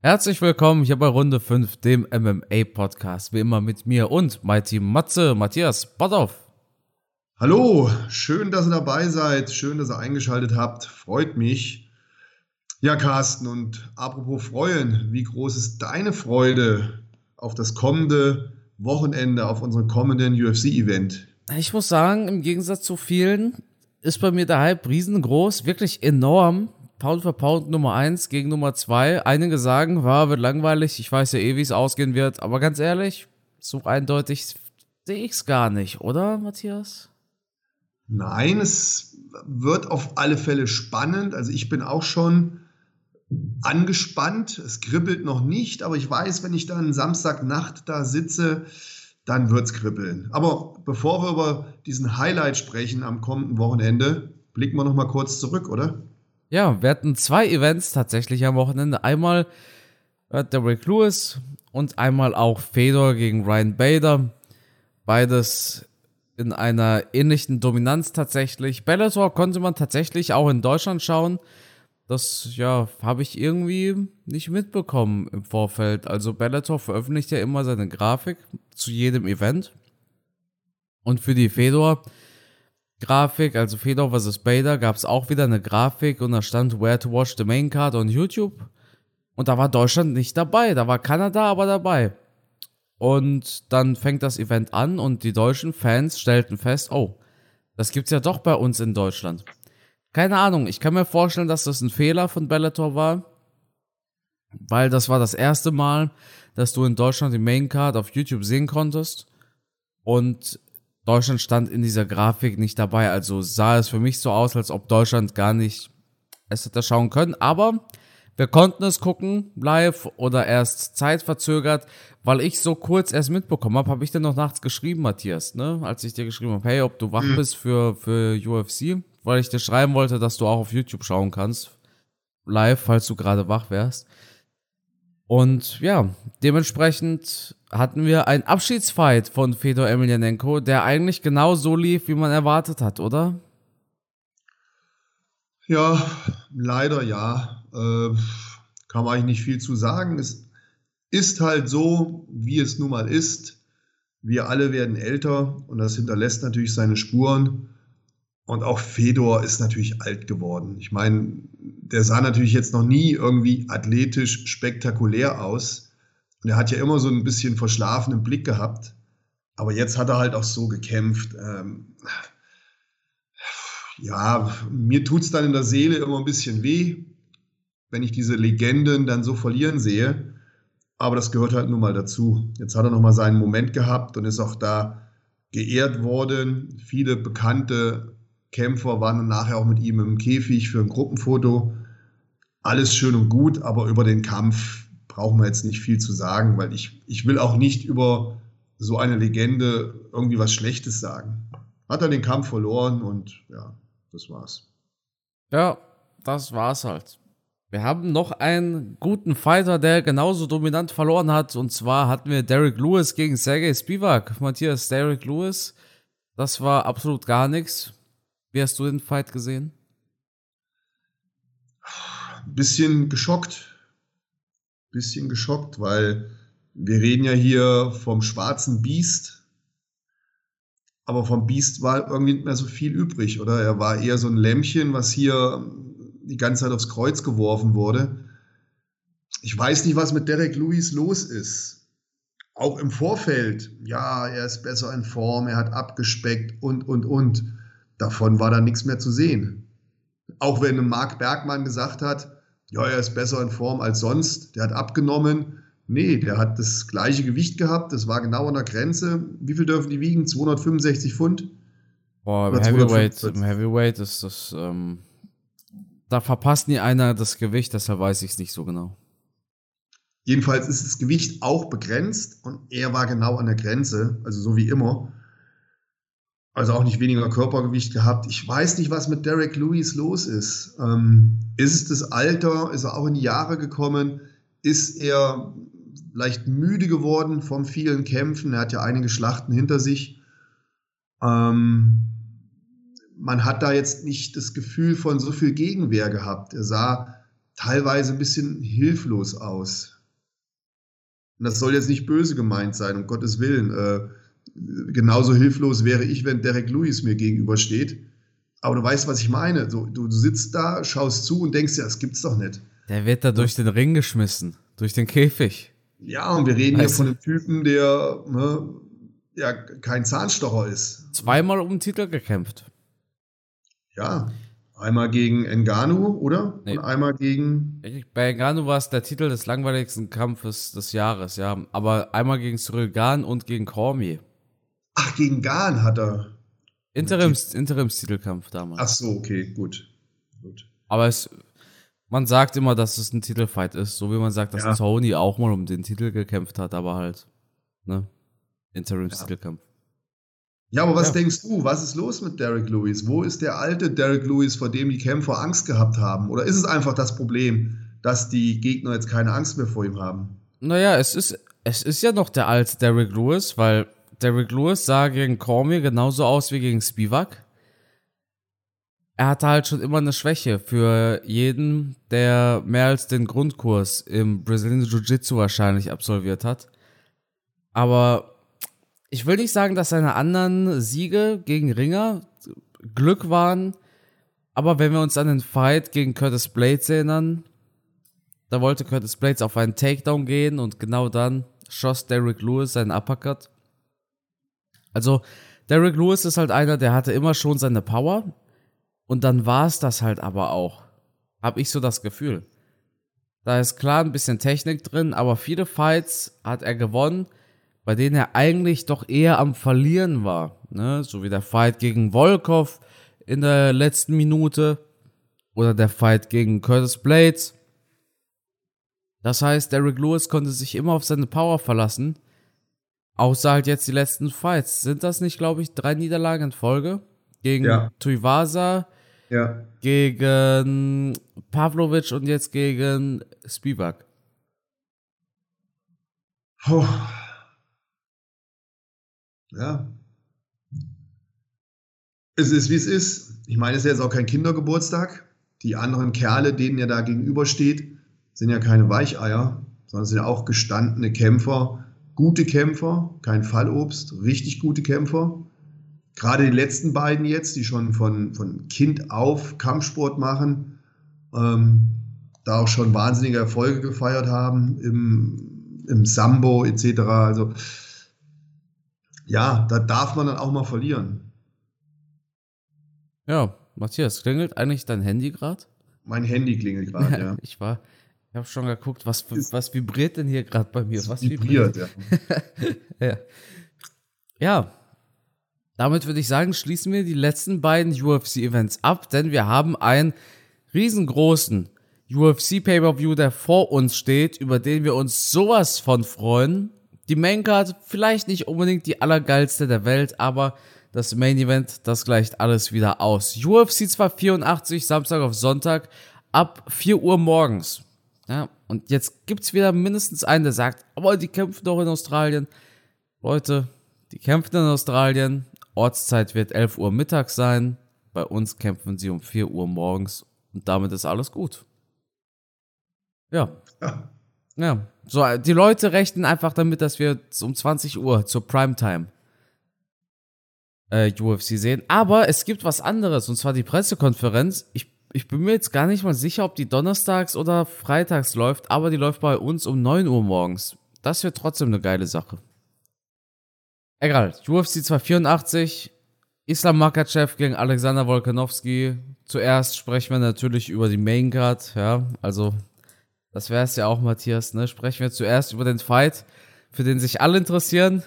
Herzlich willkommen hier bei Runde 5, dem MMA-Podcast. Wie immer mit mir und mein Team Matze, Matthias, Botthoff. Hallo, schön, dass ihr dabei seid. Schön, dass ihr eingeschaltet habt. Freut mich. Ja, Carsten, und apropos freuen, wie groß ist deine Freude auf das kommende Wochenende, auf unseren kommenden UFC-Event? Ich muss sagen, im Gegensatz zu vielen ist bei mir der Hype riesengroß, wirklich enorm. Pound für Pound Nummer 1 gegen Nummer 2. Einige sagen, war, wird langweilig, ich weiß ja eh, wie es ausgehen wird, aber ganz ehrlich, so eindeutig sehe ich es gar nicht, oder, Matthias? Nein, es wird auf alle Fälle spannend. Also ich bin auch schon angespannt. Es kribbelt noch nicht, aber ich weiß, wenn ich dann Samstagnacht da sitze, dann wird es kribbeln. Aber bevor wir über diesen Highlight sprechen am kommenden Wochenende, blicken wir noch mal kurz zurück, oder? Ja, wir hatten zwei Events tatsächlich am Wochenende. Einmal äh, Derek Lewis und einmal auch Fedor gegen Ryan Bader. Beides in einer ähnlichen Dominanz tatsächlich. Bellator konnte man tatsächlich auch in Deutschland schauen. Das, ja, habe ich irgendwie nicht mitbekommen im Vorfeld. Also Bellator veröffentlicht ja immer seine Grafik zu jedem Event. Und für die Fedor Grafik, also Fedor vs. Bader, gab es auch wieder eine Grafik und da stand Where to watch the main card on YouTube. Und da war Deutschland nicht dabei, da war Kanada aber dabei. Und dann fängt das Event an und die deutschen Fans stellten fest, oh, das gibt's ja doch bei uns in Deutschland. Keine Ahnung, ich kann mir vorstellen, dass das ein Fehler von Bellator war, weil das war das erste Mal, dass du in Deutschland die Main Card auf YouTube sehen konntest. Und Deutschland stand in dieser Grafik nicht dabei. Also sah es für mich so aus, als ob Deutschland gar nicht es hätte schauen können. Aber wir konnten es gucken, live oder erst zeitverzögert, weil ich so kurz erst mitbekommen habe, habe ich dir noch nachts geschrieben, Matthias, ne? Als ich dir geschrieben habe, hey, ob du wach mhm. bist für, für UFC, weil ich dir schreiben wollte, dass du auch auf YouTube schauen kannst. Live, falls du gerade wach wärst. Und ja, dementsprechend hatten wir einen Abschiedsfight von Fedor Emelianenko, der eigentlich genau so lief, wie man erwartet hat, oder? Ja, leider ja. Äh, kann man eigentlich nicht viel zu sagen. Es ist halt so, wie es nun mal ist. Wir alle werden älter und das hinterlässt natürlich seine Spuren. Und auch Fedor ist natürlich alt geworden. Ich meine, der sah natürlich jetzt noch nie irgendwie athletisch spektakulär aus. Und er hat ja immer so ein bisschen verschlafenen Blick gehabt. Aber jetzt hat er halt auch so gekämpft. Ähm, ja, mir tut es dann in der Seele immer ein bisschen weh, wenn ich diese Legenden dann so verlieren sehe. Aber das gehört halt nun mal dazu. Jetzt hat er nochmal seinen Moment gehabt und ist auch da geehrt worden. Viele bekannte Kämpfer waren dann nachher auch mit ihm im Käfig für ein Gruppenfoto. Alles schön und gut, aber über den Kampf brauchen wir jetzt nicht viel zu sagen, weil ich, ich will auch nicht über so eine Legende irgendwie was Schlechtes sagen. Hat er den Kampf verloren und ja, das war's. Ja, das war's halt. Wir haben noch einen guten Fighter, der genauso dominant verloren hat. Und zwar hatten wir Derek Lewis gegen Sergei Spivak. Matthias, Derek Lewis, das war absolut gar nichts. Wie hast du den Fight gesehen? Bisschen geschockt. Bisschen geschockt, weil wir reden ja hier vom schwarzen Biest. Aber vom Biest war irgendwie nicht mehr so viel übrig, oder? Er war eher so ein Lämmchen, was hier die ganze Zeit aufs Kreuz geworfen wurde. Ich weiß nicht, was mit Derek Lewis los ist. Auch im Vorfeld, ja, er ist besser in Form, er hat abgespeckt und, und, und davon war da nichts mehr zu sehen. Auch wenn Marc Bergmann gesagt hat, ja, er ist besser in Form als sonst, der hat abgenommen. Nee, der hat das gleiche Gewicht gehabt, das war genau an der Grenze. Wie viel dürfen die wiegen? 265 Pfund? Boah, im Heavyweight, im Heavyweight ist das, ähm, da verpasst nie einer das Gewicht, deshalb weiß ich es nicht so genau. Jedenfalls ist das Gewicht auch begrenzt und er war genau an der Grenze, also so wie immer also auch nicht weniger Körpergewicht gehabt. Ich weiß nicht, was mit Derek Lewis los ist. Ähm, ist es das Alter? Ist er auch in die Jahre gekommen? Ist er leicht müde geworden vom vielen Kämpfen? Er hat ja einige Schlachten hinter sich. Ähm, man hat da jetzt nicht das Gefühl von so viel Gegenwehr gehabt. Er sah teilweise ein bisschen hilflos aus. Und das soll jetzt nicht böse gemeint sein, um Gottes Willen. Äh, genauso hilflos wäre ich, wenn Derek Lewis mir gegenübersteht. Aber du weißt, was ich meine. So, du, du sitzt da, schaust zu und denkst, ja, das gibt's doch nicht. Der wird da durch den Ring geschmissen, durch den Käfig. Ja, und wir reden weißt hier von einem Typen, der ne, ja kein Zahnstocher ist. Zweimal um den Titel gekämpft. Ja, einmal gegen Engano, oder? Nee. Und einmal gegen. Bei Engano war es der Titel des langweiligsten Kampfes des Jahres, ja. Aber einmal gegen Cyril Gahn und gegen Cormier. Ach, gegen Gahn hat er. Interims, Interimstitelkampf damals. Ach so, okay, gut. gut. Aber es, man sagt immer, dass es ein Titelfight ist, so wie man sagt, dass ja. Tony auch mal um den Titel gekämpft hat, aber halt, ne? Interimstitelkampf. Ja, aber was ja. denkst du? Was ist los mit Derek Lewis? Wo ist der alte Derek Lewis, vor dem die Kämpfer Angst gehabt haben? Oder ist es einfach das Problem, dass die Gegner jetzt keine Angst mehr vor ihm haben? Naja, es ist, es ist ja noch der alte Derek Lewis, weil Derek Lewis sah gegen Cormier genauso aus wie gegen Spivak. Er hatte halt schon immer eine Schwäche für jeden, der mehr als den Grundkurs im Brazilian Jiu-Jitsu wahrscheinlich absolviert hat. Aber ich will nicht sagen, dass seine anderen Siege gegen Ringer Glück waren, aber wenn wir uns an den Fight gegen Curtis Blades erinnern, da wollte Curtis Blades auf einen Takedown gehen und genau dann schoss Derek Lewis seinen Uppercut. Also, Derek Lewis ist halt einer, der hatte immer schon seine Power und dann war es das halt aber auch. Hab ich so das Gefühl. Da ist klar ein bisschen Technik drin, aber viele Fights hat er gewonnen, bei denen er eigentlich doch eher am Verlieren war. Ne? So wie der Fight gegen Volkov in der letzten Minute oder der Fight gegen Curtis Blades. Das heißt, Derek Lewis konnte sich immer auf seine Power verlassen Außer halt jetzt die letzten Fights. Sind das nicht, glaube ich, drei Niederlagen in Folge? Gegen ja. Tuivasa, ja. gegen Pavlovic und jetzt gegen Spivak. Oh. Ja. Es ist, wie es ist. Ich meine, es ist jetzt auch kein Kindergeburtstag. Die anderen Kerle, denen er da gegenübersteht, sind ja keine Weicheier, sondern sind ja auch gestandene Kämpfer, gute Kämpfer, kein Fallobst, richtig gute Kämpfer. Gerade die letzten beiden jetzt, die schon von, von Kind auf Kampfsport machen, ähm, da auch schon wahnsinnige Erfolge gefeiert haben im, im Sambo etc. Also ja, da darf man dann auch mal verlieren. Ja, Matthias, klingelt eigentlich dein Handy gerade? Mein Handy klingelt gerade, ja, ja. Ich war, ich habe schon geguckt, was, was vibriert denn hier gerade bei mir? Was vibriert, vibriert? Ja. ja. ja. Damit würde ich sagen, schließen wir die letzten beiden UFC-Events ab, denn wir haben einen riesengroßen UFC Pay-Per-View, der vor uns steht, über den wir uns sowas von freuen. Die Main Card vielleicht nicht unbedingt die allergeilste der Welt, aber das Main Event, das gleicht alles wieder aus. UFC 284, Samstag auf Sonntag ab 4 Uhr morgens. Ja, und jetzt gibt's wieder mindestens einen, der sagt, aber die kämpfen doch in Australien. Leute, die kämpfen in Australien. Ortszeit wird 11 Uhr mittags sein. Bei uns kämpfen sie um 4 Uhr morgens. Und damit ist alles gut. Ja. Ja. ja. So, die Leute rechnen einfach damit, dass wir um 20 Uhr zur Primetime äh, UFC sehen. Aber es gibt was anderes, und zwar die Pressekonferenz. Ich ich bin mir jetzt gar nicht mal sicher, ob die donnerstags oder freitags läuft, aber die läuft bei uns um 9 Uhr morgens. Das wird trotzdem eine geile Sache. Egal, UFC 284, Islam Makachev gegen Alexander Volkanovski. Zuerst sprechen wir natürlich über die Main Card, ja, also das wäre es ja auch, Matthias, ne? Sprechen wir zuerst über den Fight, für den sich alle interessieren.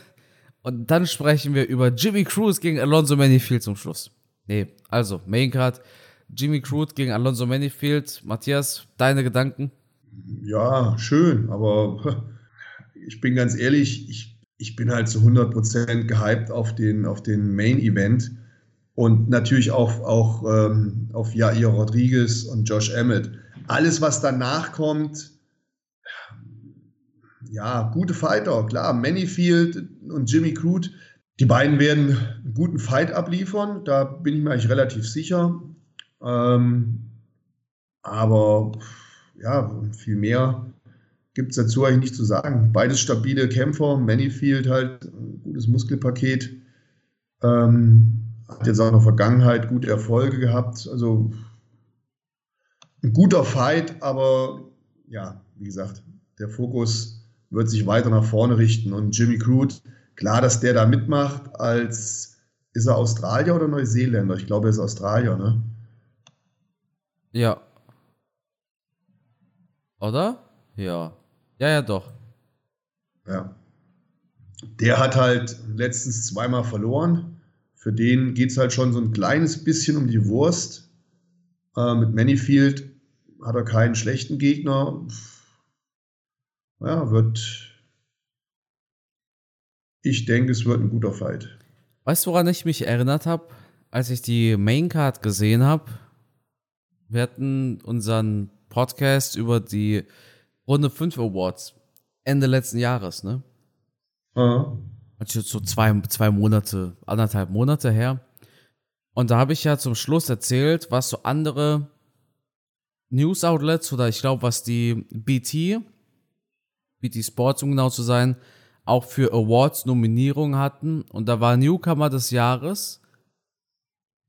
Und dann sprechen wir über Jimmy Cruz gegen Alonso Manifield zum Schluss. Nee, also Main Card. Jimmy Crude gegen Alonso Manifield. Matthias, deine Gedanken? Ja, schön, aber ich bin ganz ehrlich, ich, ich bin halt zu 100% gehypt auf den, auf den Main Event und natürlich auch, auch ähm, auf Jair Rodriguez und Josh Emmett. Alles, was danach kommt, ja, gute Fighter, klar. Manifield und Jimmy Crude, die beiden werden einen guten Fight abliefern, da bin ich mir eigentlich relativ sicher. Ähm, aber ja, viel mehr gibt es dazu eigentlich nicht zu sagen. Beides stabile Kämpfer, Manifield halt, ein gutes Muskelpaket. Ähm, hat jetzt auch in der Vergangenheit gute Erfolge gehabt. Also ein guter Fight, aber ja, wie gesagt, der Fokus wird sich weiter nach vorne richten. Und Jimmy Crude, klar, dass der da mitmacht, als ist er Australier oder Neuseeländer? Ich glaube, er ist Australier, ne? Ja. Oder? Ja. Ja, ja, doch. Ja. Der hat halt letztens zweimal verloren. Für den geht es halt schon so ein kleines bisschen um die Wurst. Äh, mit Manifield hat er keinen schlechten Gegner. Ja, wird. Ich denke, es wird ein guter Fight. Weißt du, woran ich mich erinnert habe, als ich die Maincard gesehen habe? Wir hatten unseren Podcast über die Runde 5 Awards Ende letzten Jahres, ne? Ja. Also so zwei, zwei Monate, anderthalb Monate her. Und da habe ich ja zum Schluss erzählt, was so andere News Outlets oder ich glaube, was die BT, BT Sports, um genau zu sein, auch für Awards Nominierungen hatten. Und da war Newcomer des Jahres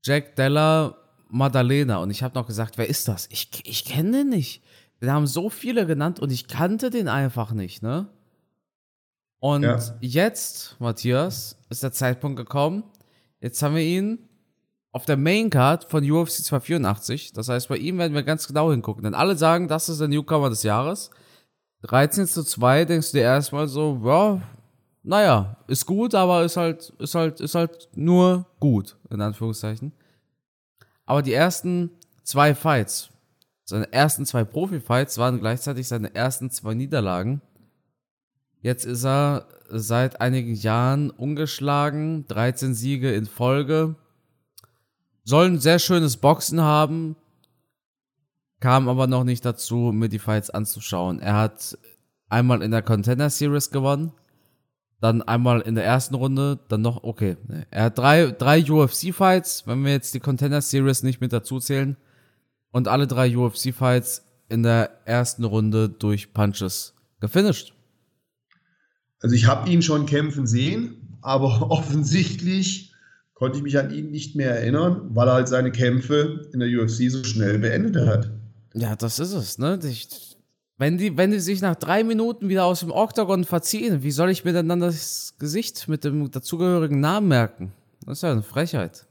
Jack Della Maddalena. Und ich habe noch gesagt, wer ist das? Ich, ich kenne den nicht. Den haben so viele genannt und ich kannte den einfach nicht, ne? Und ja. jetzt, Matthias, ist der Zeitpunkt gekommen. Jetzt haben wir ihn auf der Maincard von UFC 284. Das heißt, bei ihm werden wir ganz genau hingucken. Denn alle sagen, das ist der Newcomer des Jahres. 13 zu 2 denkst du dir erstmal so, ja, naja, ist gut, aber ist halt, ist halt, ist halt nur gut, in Anführungszeichen. Aber die ersten zwei Fights, seine ersten zwei Profi-Fights waren gleichzeitig seine ersten zwei Niederlagen. Jetzt ist er seit einigen Jahren ungeschlagen, 13 Siege in Folge. Soll ein sehr schönes Boxen haben, kam aber noch nicht dazu, mir die Fights anzuschauen. Er hat einmal in der Contender Series gewonnen, dann einmal in der ersten Runde, dann noch, okay. Er hat drei, drei UFC-Fights, wenn wir jetzt die Contender Series nicht mit dazu zählen. Und alle drei UFC-Fights in der ersten Runde durch Punches gefinisht. Also ich habe ihn schon kämpfen sehen, aber offensichtlich konnte ich mich an ihn nicht mehr erinnern, weil er halt seine Kämpfe in der UFC so schnell beendet hat. Ja, das ist es, ne? Ich, wenn die, wenn die sich nach drei Minuten wieder aus dem Oktagon verziehen, wie soll ich mir denn dann das Gesicht mit dem dazugehörigen Namen merken? Das ist ja eine Frechheit.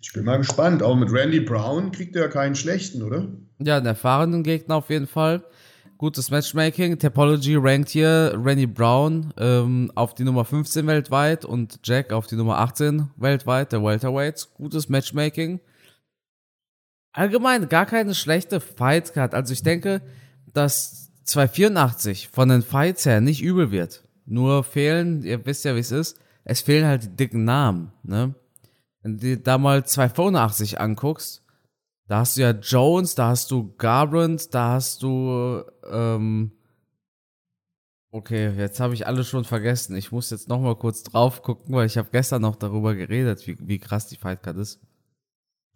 Ich bin mal gespannt. Auch mit Randy Brown kriegt er ja keinen schlechten, oder? Ja, einen erfahrenen Gegner auf jeden Fall. Gutes Matchmaking. Topology rankt hier Randy Brown ähm, auf die Nummer 15 weltweit und Jack auf die Nummer 18 weltweit, der Welterweights. Gutes Matchmaking allgemein gar keine schlechte Fight gehabt. Also ich denke, dass 284 von den Fights her nicht übel wird. Nur fehlen, ihr wisst ja, wie es ist, es fehlen halt die dicken Namen, ne? Wenn du dir da mal 285 anguckst, da hast du ja Jones, da hast du Garbrandt, da hast du, ähm, okay, jetzt habe ich alles schon vergessen. Ich muss jetzt noch mal kurz drauf gucken, weil ich habe gestern noch darüber geredet, wie, wie krass die Fightcard ist.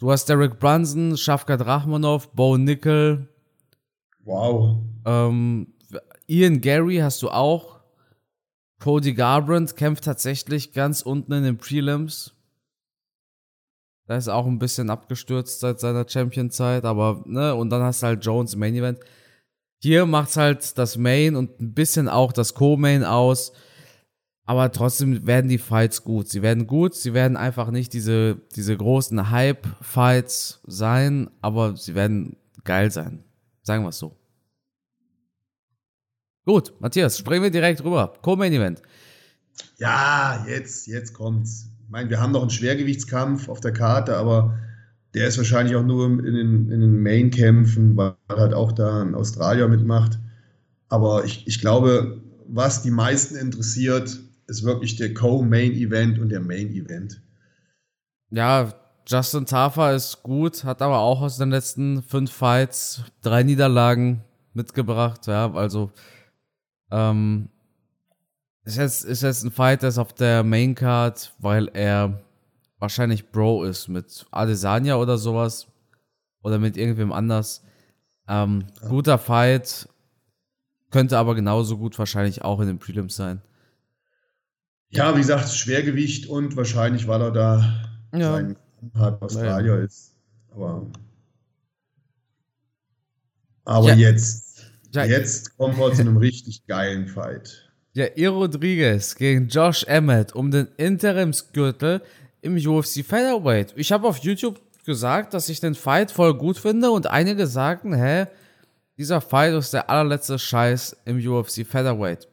Du hast Derek Brunson, Shafkat Rachmanov, Bo Nickel. Wow. Ähm, Ian Gary hast du auch. Cody Garbrandt kämpft tatsächlich ganz unten in den Prelims. Da ist auch ein bisschen abgestürzt seit seiner Champion-Zeit, aber, ne, und dann hast du halt Jones im Main Event. Hier macht's halt das Main und ein bisschen auch das Co-Main aus. Aber trotzdem werden die Fights gut. Sie werden gut, sie werden einfach nicht diese, diese großen Hype-Fights sein, aber sie werden geil sein. Sagen wir es so. Gut, Matthias, springen wir direkt rüber. Co-Main Event. Ja, jetzt, jetzt kommt's. Ich meine, wir haben noch einen Schwergewichtskampf auf der Karte, aber der ist wahrscheinlich auch nur in den, in den Main-Kämpfen, weil halt auch da ein Australier mitmacht. Aber ich, ich glaube, was die meisten interessiert, ist wirklich der Co-Main-Event und der Main-Event. Ja, Justin Tafa ist gut, hat aber auch aus den letzten fünf Fights drei Niederlagen mitgebracht. Ja, also ähm, ist jetzt, ist jetzt ein Fight, der ist auf der Main Card, weil er wahrscheinlich Bro ist mit Adesanya oder sowas. oder mit irgendwem anders. Ähm, ja. Guter Fight, könnte aber genauso gut wahrscheinlich auch in den Prelims sein. Ja, wie gesagt, Schwergewicht und wahrscheinlich, weil er da ja. sein Part Australier ja. ist. Aber, aber ja. jetzt, jetzt kommen wir zu einem richtig geilen Fight. Ja, E. Rodriguez gegen Josh Emmett um den Interimsgürtel im UFC Featherweight. Ich habe auf YouTube gesagt, dass ich den Fight voll gut finde und einige sagten, hä, dieser Fight ist der allerletzte Scheiß im UFC Featherweight.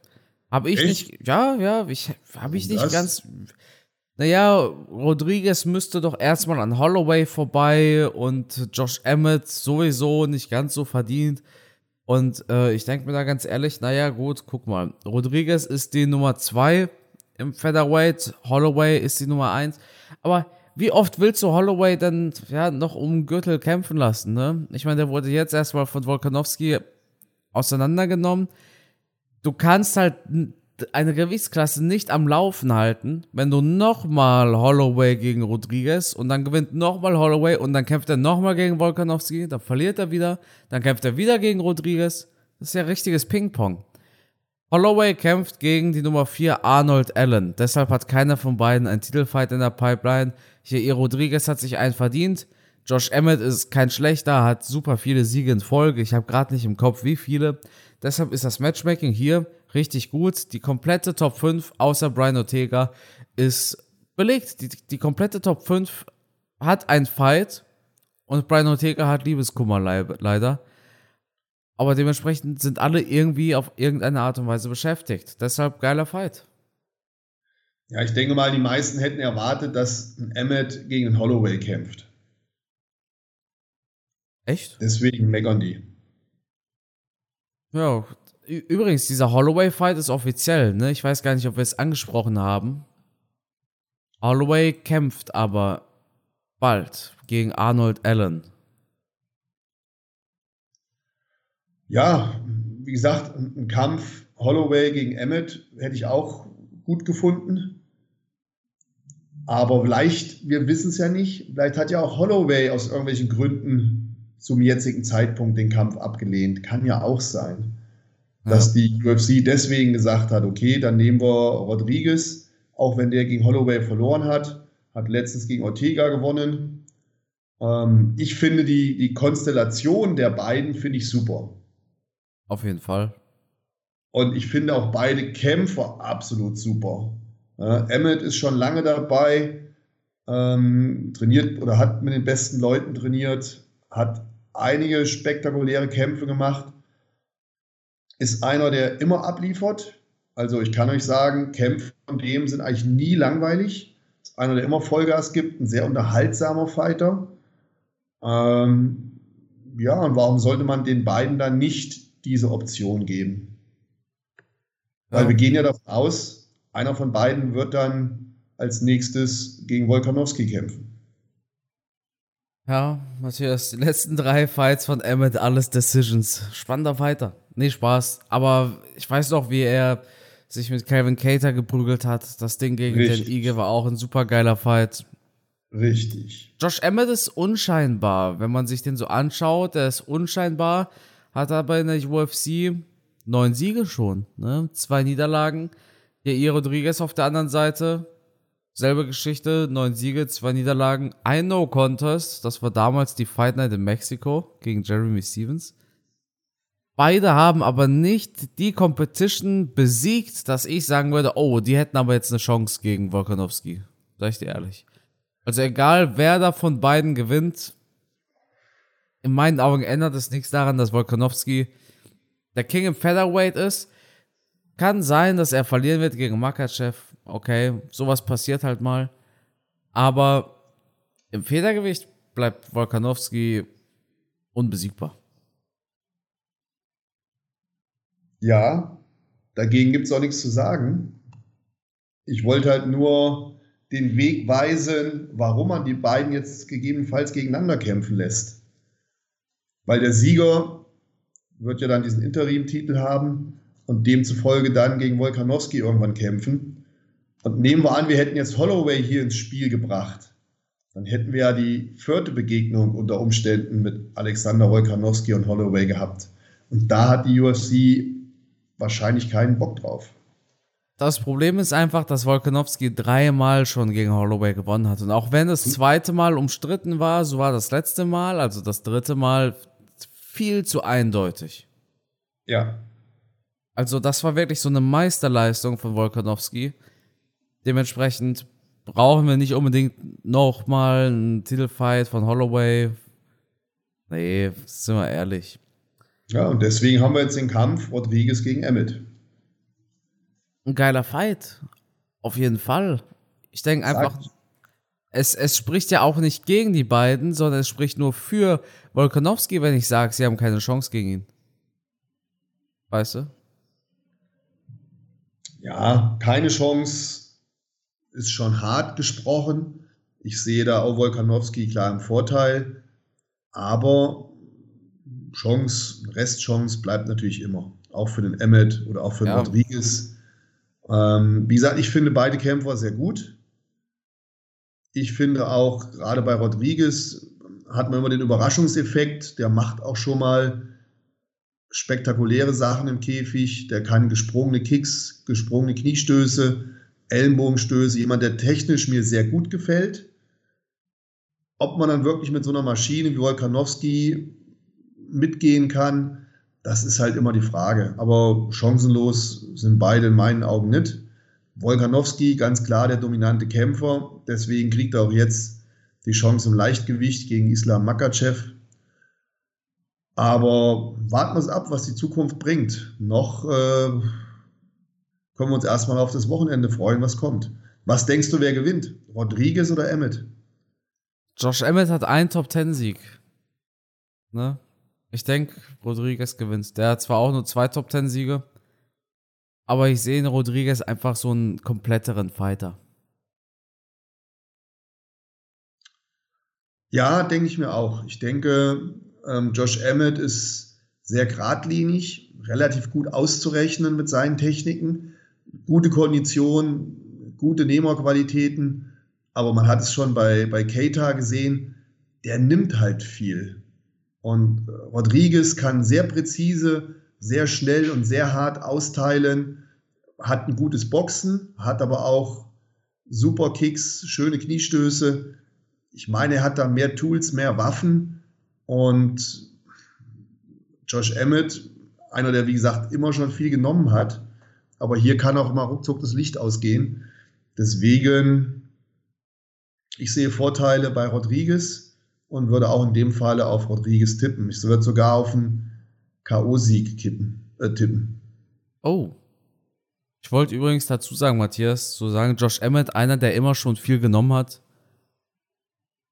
Habe ich Echt? nicht, ja, ja, ich habe ich nicht das? ganz. Naja, Rodriguez müsste doch erstmal an Holloway vorbei und Josh Emmett sowieso nicht ganz so verdient. Und äh, ich denke mir da ganz ehrlich, naja, gut, guck mal. Rodriguez ist die Nummer 2 im Featherweight, Holloway ist die Nummer 1. Aber wie oft willst du Holloway denn ja, noch um Gürtel kämpfen lassen? Ne? Ich meine, der wurde jetzt erstmal von Volkanovski auseinandergenommen. Du kannst halt eine Gewichtsklasse nicht am Laufen halten, wenn du nochmal Holloway gegen Rodriguez und dann gewinnt nochmal Holloway und dann kämpft er nochmal gegen Volkanovski, dann verliert er wieder, dann kämpft er wieder gegen Rodriguez. Das ist ja richtiges Ping-Pong. Holloway kämpft gegen die Nummer 4 Arnold Allen. Deshalb hat keiner von beiden einen Titelfight in der Pipeline. Hier, Rodriguez hat sich einen verdient. Josh Emmett ist kein schlechter, hat super viele Siege in Folge. Ich habe gerade nicht im Kopf, wie viele. Deshalb ist das Matchmaking hier richtig gut. Die komplette Top 5, außer Brian Ortega, ist belegt. Die, die komplette Top 5 hat ein Fight und Brian Ortega hat Liebeskummer leider. Aber dementsprechend sind alle irgendwie auf irgendeine Art und Weise beschäftigt. Deshalb geiler Fight. Ja, ich denke mal, die meisten hätten erwartet, dass Emmett gegen einen Holloway kämpft. Echt? Deswegen meckern die. Ja, übrigens, dieser Holloway-Fight ist offiziell, ne? Ich weiß gar nicht, ob wir es angesprochen haben. Holloway kämpft aber bald gegen Arnold Allen. ja, wie gesagt, ein Kampf Holloway gegen Emmett hätte ich auch gut gefunden. Aber vielleicht, wir wissen es ja nicht, vielleicht hat ja auch Holloway aus irgendwelchen Gründen zum jetzigen Zeitpunkt den Kampf abgelehnt. Kann ja auch sein. Ja. Dass die UFC deswegen gesagt hat, okay, dann nehmen wir Rodriguez, auch wenn der gegen Holloway verloren hat, hat letztens gegen Ortega gewonnen. Ähm, ich finde die, die Konstellation der beiden finde ich super. Auf jeden Fall. Und ich finde auch beide Kämpfer absolut super. Ja, Emmett ist schon lange dabei, ähm, trainiert oder hat mit den besten Leuten trainiert, hat einige spektakuläre Kämpfe gemacht, ist einer, der immer abliefert. Also ich kann euch sagen, Kämpfe von dem sind eigentlich nie langweilig. Ist einer, der immer Vollgas gibt, ein sehr unterhaltsamer Fighter. Ähm, ja, und warum sollte man den beiden dann nicht diese Option geben. Weil ja. wir gehen ja davon aus, einer von beiden wird dann als nächstes gegen Wolkanowski kämpfen. Ja, Matthias, die letzten drei Fights von Emmett, alles Decisions. Spannender Fighter. Nee, Spaß. Aber ich weiß noch, wie er sich mit Calvin Cater geprügelt hat. Das Ding gegen Richtig. den Ige war auch ein super geiler Fight. Richtig. Josh Emmett ist unscheinbar, wenn man sich den so anschaut. Der ist unscheinbar hat aber in der UFC neun Siege schon, ne? Zwei Niederlagen. Ja, ihr Rodriguez auf der anderen Seite, selbe Geschichte, neun Siege, zwei Niederlagen, ein No-Contest. Das war damals die Fight Night in Mexiko gegen Jeremy Stevens. Beide haben aber nicht die Competition besiegt, dass ich sagen würde, oh, die hätten aber jetzt eine Chance gegen Volkanovski. Sag ich dir ehrlich. Also egal, wer da von beiden gewinnt, in meinen Augen ändert es nichts daran, dass Volkanovski der King im Featherweight ist. Kann sein, dass er verlieren wird gegen Makachev. Okay, sowas passiert halt mal. Aber im Federgewicht bleibt Volkanovski unbesiegbar. Ja, dagegen gibt es auch nichts zu sagen. Ich wollte halt nur den Weg weisen, warum man die beiden jetzt gegebenenfalls gegeneinander kämpfen lässt. Weil der Sieger wird ja dann diesen Interim-Titel haben und demzufolge dann gegen Wolkanowski irgendwann kämpfen. Und nehmen wir an, wir hätten jetzt Holloway hier ins Spiel gebracht. dann hätten wir ja die vierte Begegnung unter Umständen mit Alexander Wolkanowski und Holloway gehabt. Und da hat die UFC wahrscheinlich keinen Bock drauf. Das Problem ist einfach, dass Volkanovski dreimal schon gegen Holloway gewonnen hat. Und auch wenn das zweite Mal umstritten war, so war das letzte Mal, also das dritte Mal, viel zu eindeutig. Ja. Also das war wirklich so eine Meisterleistung von Volkanovski. Dementsprechend brauchen wir nicht unbedingt nochmal einen Titelfight von Holloway. Nee, sind wir ehrlich. Ja, und deswegen haben wir jetzt den Kampf Rodriguez gegen Emmett. Ein geiler Fight. Auf jeden Fall. Ich denke einfach, es, es spricht ja auch nicht gegen die beiden, sondern es spricht nur für Volkanovski, wenn ich sage, sie haben keine Chance gegen ihn. Weißt du? Ja, keine Chance ist schon hart gesprochen. Ich sehe da auch Volkanovski klar im Vorteil. Aber Chance, Restchance bleibt natürlich immer. Auch für den Emmet oder auch für ja. Rodriguez. Ähm, wie gesagt, ich finde beide Kämpfer sehr gut. Ich finde auch, gerade bei Rodriguez hat man immer den Überraschungseffekt. Der macht auch schon mal spektakuläre Sachen im Käfig. Der kann gesprungene Kicks, gesprungene Kniestöße, Ellenbogenstöße. Jemand, der technisch mir sehr gut gefällt. Ob man dann wirklich mit so einer Maschine wie Wolkanowski mitgehen kann, das ist halt immer die Frage. Aber chancenlos sind beide in meinen Augen nicht. Wolkanowski, ganz klar der dominante Kämpfer. Deswegen kriegt er auch jetzt die Chance im Leichtgewicht gegen Islam Makachev. Aber warten wir es ab, was die Zukunft bringt. Noch äh, können wir uns erstmal auf das Wochenende freuen, was kommt. Was denkst du, wer gewinnt? Rodriguez oder Emmett? Josh Emmett hat einen Top-10-Sieg. Ne? Ich denke, Rodriguez gewinnt. Der hat zwar auch nur zwei Top-10-Siege, aber ich sehe in Rodriguez einfach so einen kompletteren Fighter. Ja, denke ich mir auch. Ich denke, ähm, Josh Emmett ist sehr geradlinig, relativ gut auszurechnen mit seinen Techniken, gute Kondition, gute Nehmerqualitäten, aber man hat es schon bei, bei Keita gesehen, der nimmt halt viel. Und Rodriguez kann sehr präzise sehr schnell und sehr hart austeilen, hat ein gutes Boxen, hat aber auch super Kicks, schöne Kniestöße. Ich meine, er hat da mehr Tools, mehr Waffen und Josh Emmett, einer, der wie gesagt immer schon viel genommen hat, aber hier kann auch mal ruckzuck das Licht ausgehen. Deswegen, ich sehe Vorteile bei Rodriguez und würde auch in dem Falle auf Rodriguez tippen. Ich würde sogar auf einen K.O.-Sieg äh, tippen. Oh. Ich wollte übrigens dazu sagen, Matthias, zu sagen, Josh Emmett, einer, der immer schon viel genommen hat,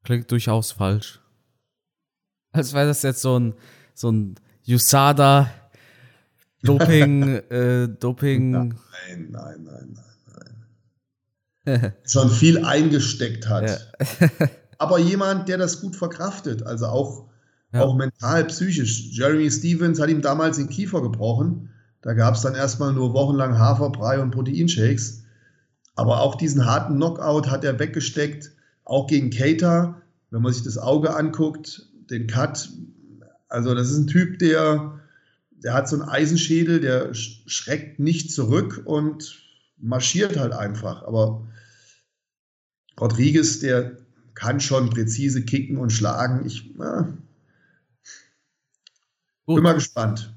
klingt durchaus falsch. Als wäre das jetzt so ein, so ein USADA Doping, äh, Doping. Nein, nein, nein, nein, nein. schon viel eingesteckt hat. Ja. Aber jemand, der das gut verkraftet, also auch ja. Auch mental, psychisch. Jeremy Stevens hat ihm damals den Kiefer gebrochen. Da gab es dann erstmal nur wochenlang Haferbrei und Proteinshakes. Aber auch diesen harten Knockout hat er weggesteckt, auch gegen Cater. Wenn man sich das Auge anguckt, den Cut. Also, das ist ein Typ, der, der hat so einen Eisenschädel, der schreckt nicht zurück und marschiert halt einfach. Aber Rodriguez, der kann schon präzise kicken und schlagen. Ich, Gut. Bin mal gespannt.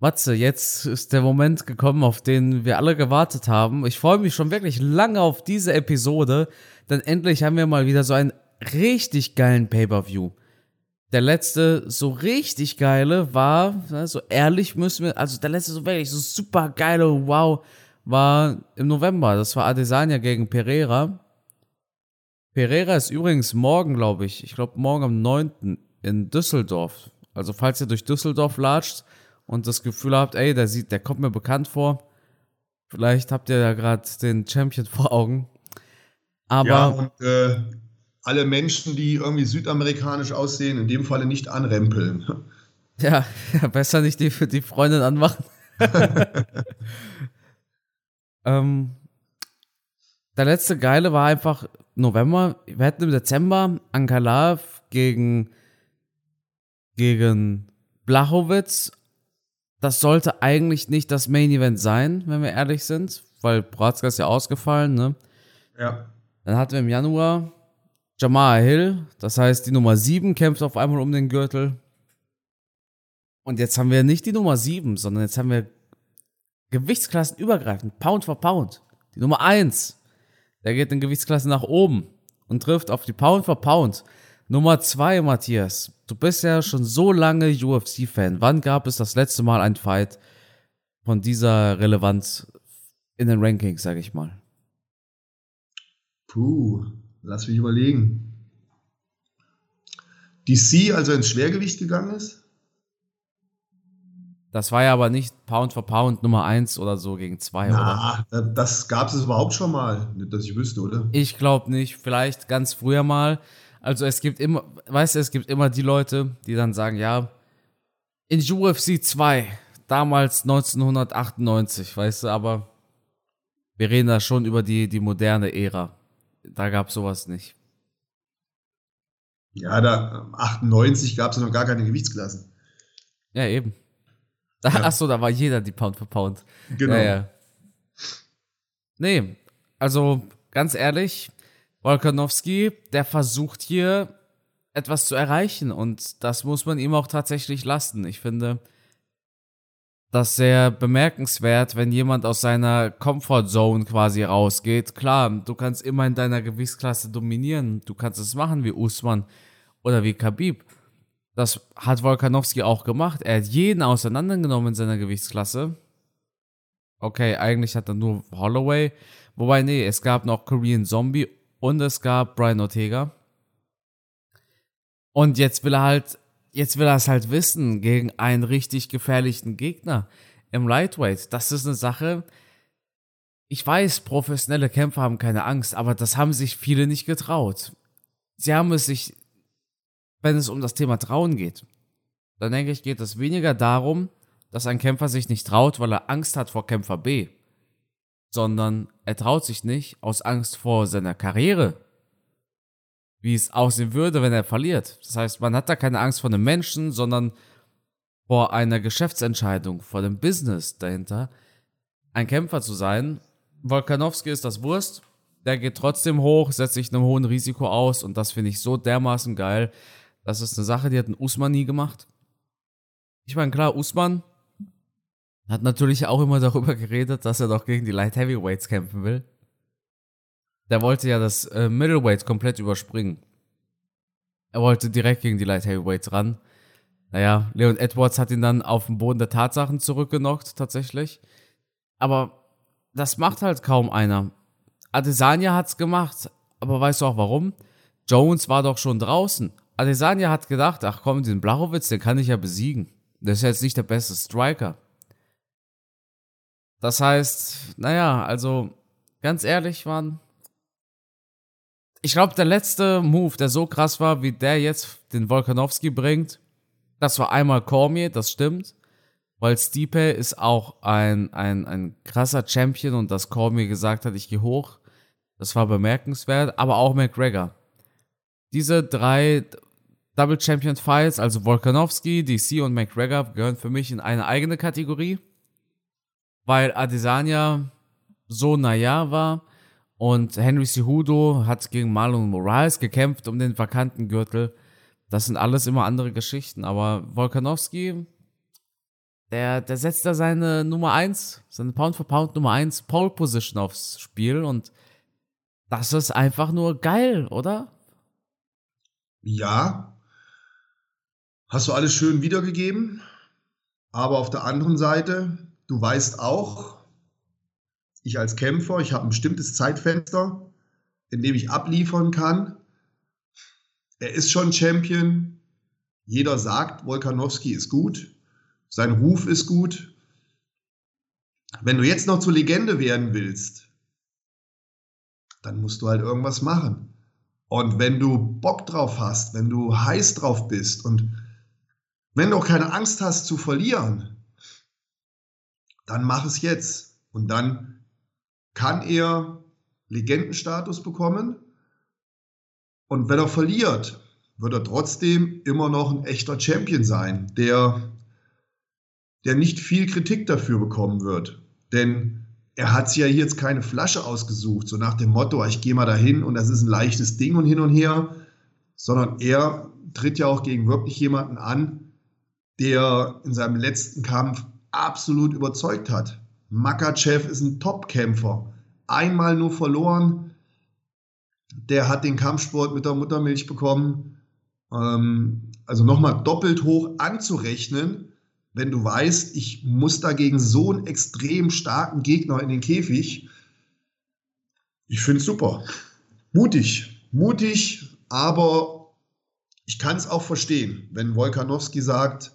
Matze, jetzt ist der Moment gekommen, auf den wir alle gewartet haben. Ich freue mich schon wirklich lange auf diese Episode, denn endlich haben wir mal wieder so einen richtig geilen Pay-per-View. Der letzte so richtig geile war, ne, so ehrlich müssen wir, also der letzte so wirklich so super geile Wow war im November. Das war Adesanya gegen Pereira. Pereira ist übrigens morgen, glaube ich, ich glaube morgen am 9. in Düsseldorf. Also falls ihr durch Düsseldorf latscht und das Gefühl habt, ey, der sieht, der kommt mir bekannt vor, vielleicht habt ihr da gerade den Champion vor Augen. Aber ja, und äh, alle Menschen, die irgendwie südamerikanisch aussehen, in dem Falle nicht anrempeln. Ja, ja besser nicht die für die Freundin anmachen. ähm, der letzte Geile war einfach November. Wir hatten im Dezember Ankalaev gegen, gegen Blachowitz. Das sollte eigentlich nicht das Main Event sein, wenn wir ehrlich sind, weil Bratska ist ja ausgefallen, ne? Ja. Dann hatten wir im Januar Jamal Hill, das heißt, die Nummer 7 kämpft auf einmal um den Gürtel. Und jetzt haben wir nicht die Nummer 7, sondern jetzt haben wir Gewichtsklassen übergreifend, Pound for Pound. Die Nummer 1, der geht in Gewichtsklasse nach oben und trifft auf die Pound for Pound. Nummer 2, Matthias, du bist ja schon so lange UFC-Fan. Wann gab es das letzte Mal ein Fight von dieser Relevanz in den Rankings, sag ich mal? Puh, lass mich überlegen. DC, also ins Schwergewicht gegangen ist? Das war ja aber nicht Pound for Pound Nummer 1 oder so gegen 2, Na, oder? Das gab es überhaupt schon mal, nicht, dass ich wüsste, oder? Ich glaube nicht. Vielleicht ganz früher mal. Also es gibt immer, weißt du, es gibt immer die Leute, die dann sagen, ja, in UFC 2, damals 1998, weißt du, aber wir reden da schon über die, die moderne Ära. Da gab es sowas nicht. Ja, da 98 gab es noch gar keine Gewichtsklassen. Ja, eben. Ja. Achso, da war jeder die Pound für Pound. Genau. Ja, ja. Nee, also ganz ehrlich, Volkanowski, der versucht hier etwas zu erreichen und das muss man ihm auch tatsächlich lassen. Ich finde das sehr bemerkenswert, wenn jemand aus seiner Comfortzone quasi rausgeht. Klar, du kannst immer in deiner Gewichtsklasse dominieren, du kannst es machen wie Usman oder wie Khabib. Das hat Volkanowski auch gemacht. Er hat jeden auseinandergenommen in seiner Gewichtsklasse. Okay, eigentlich hat er nur Holloway. Wobei, nee, es gab noch Korean Zombie und es gab Brian Ortega. Und jetzt will er halt, jetzt will er es halt wissen gegen einen richtig gefährlichen Gegner im Lightweight. Das ist eine Sache. Ich weiß, professionelle Kämpfer haben keine Angst, aber das haben sich viele nicht getraut. Sie haben es sich wenn es um das Thema Trauen geht, dann denke ich, geht es weniger darum, dass ein Kämpfer sich nicht traut, weil er Angst hat vor Kämpfer B, sondern er traut sich nicht aus Angst vor seiner Karriere, wie es aussehen würde, wenn er verliert. Das heißt, man hat da keine Angst vor einem Menschen, sondern vor einer Geschäftsentscheidung, vor dem Business dahinter, ein Kämpfer zu sein. Volkanowski ist das Wurst, der geht trotzdem hoch, setzt sich einem hohen Risiko aus und das finde ich so dermaßen geil, das ist eine Sache, die hat ein Usman nie gemacht. Ich meine, klar, Usman hat natürlich auch immer darüber geredet, dass er doch gegen die Light Heavyweights kämpfen will. Der wollte ja das äh, Middleweight komplett überspringen. Er wollte direkt gegen die Light Heavyweights ran. Naja, Leon Edwards hat ihn dann auf den Boden der Tatsachen zurückgenockt, tatsächlich. Aber das macht halt kaum einer. Adesanya hat's gemacht, aber weißt du auch warum? Jones war doch schon draußen. Adesanya hat gedacht, ach komm, den Blachowitz, den kann ich ja besiegen. Der ist jetzt nicht der beste Striker. Das heißt, naja, also ganz ehrlich, Mann. Ich glaube, der letzte Move, der so krass war, wie der jetzt den Volkanowski bringt, das war einmal Cormier, das stimmt. Weil Stipe ist auch ein, ein, ein krasser Champion und dass Cormier gesagt hat, ich gehe hoch, das war bemerkenswert. Aber auch McGregor. Diese drei Double Champion Fights, also Volkanovski, DC und McGregor, gehören für mich in eine eigene Kategorie, weil Adesanya so naja war und Henry Cejudo hat gegen Marlon Morales gekämpft um den vakanten Gürtel. Das sind alles immer andere Geschichten, aber Volkanovski, der, der setzt da seine Nummer 1, seine Pound for Pound Nummer 1 Pole Position aufs Spiel und das ist einfach nur geil, oder? Ja, hast du alles schön wiedergegeben. Aber auf der anderen Seite, du weißt auch, ich als Kämpfer, ich habe ein bestimmtes Zeitfenster, in dem ich abliefern kann. Er ist schon Champion. Jeder sagt, Volkanowski ist gut. Sein Ruf ist gut. Wenn du jetzt noch zur Legende werden willst, dann musst du halt irgendwas machen. Und wenn du Bock drauf hast, wenn du heiß drauf bist und wenn du auch keine Angst hast zu verlieren, dann mach es jetzt. Und dann kann er Legendenstatus bekommen. Und wenn er verliert, wird er trotzdem immer noch ein echter Champion sein, der, der nicht viel Kritik dafür bekommen wird. Denn er hat sich ja jetzt keine Flasche ausgesucht, so nach dem Motto, ich gehe mal dahin und das ist ein leichtes Ding und hin und her, sondern er tritt ja auch gegen wirklich jemanden an, der in seinem letzten Kampf absolut überzeugt hat. Makachev ist ein Top-Kämpfer. Einmal nur verloren. Der hat den Kampfsport mit der Muttermilch bekommen. Ähm, also nochmal doppelt hoch anzurechnen, wenn du weißt, ich muss dagegen so einen extrem starken Gegner in den Käfig. Ich finde es super. Mutig. Mutig, aber ich kann es auch verstehen, wenn Wolkanowski sagt,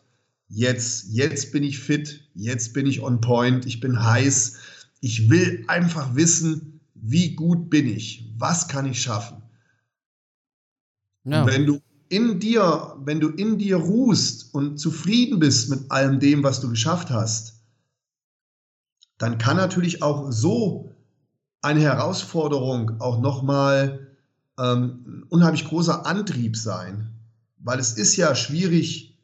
jetzt, jetzt bin ich fit, jetzt bin ich on point, ich bin heiß. Ich will einfach wissen, wie gut bin ich, was kann ich schaffen. Und wenn du in dir, wenn du in dir ruhst und zufrieden bist mit allem dem, was du geschafft hast, dann kann natürlich auch so eine Herausforderung auch nochmal ähm, ein unheimlich großer Antrieb sein. Weil es ist ja schwierig,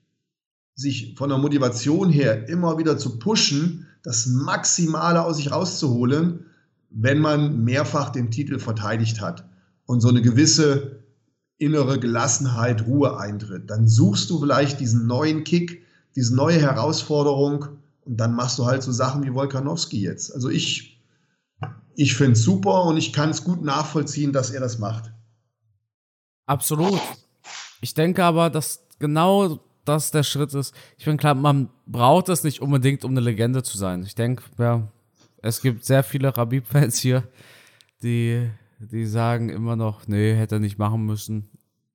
sich von der Motivation her immer wieder zu pushen, das Maximale aus sich rauszuholen, wenn man mehrfach den Titel verteidigt hat und so eine gewisse innere Gelassenheit, Ruhe eintritt. Dann suchst du vielleicht diesen neuen Kick, diese neue Herausforderung und dann machst du halt so Sachen wie Wolkanowski jetzt. Also ich, ich finde es super und ich kann es gut nachvollziehen, dass er das macht. Absolut. Ich denke aber, dass genau das der Schritt ist. Ich bin klar, man braucht es nicht unbedingt, um eine Legende zu sein. Ich denke, ja, es gibt sehr viele Rabib-Fans hier, die, die sagen immer noch, nee, hätte er nicht machen müssen.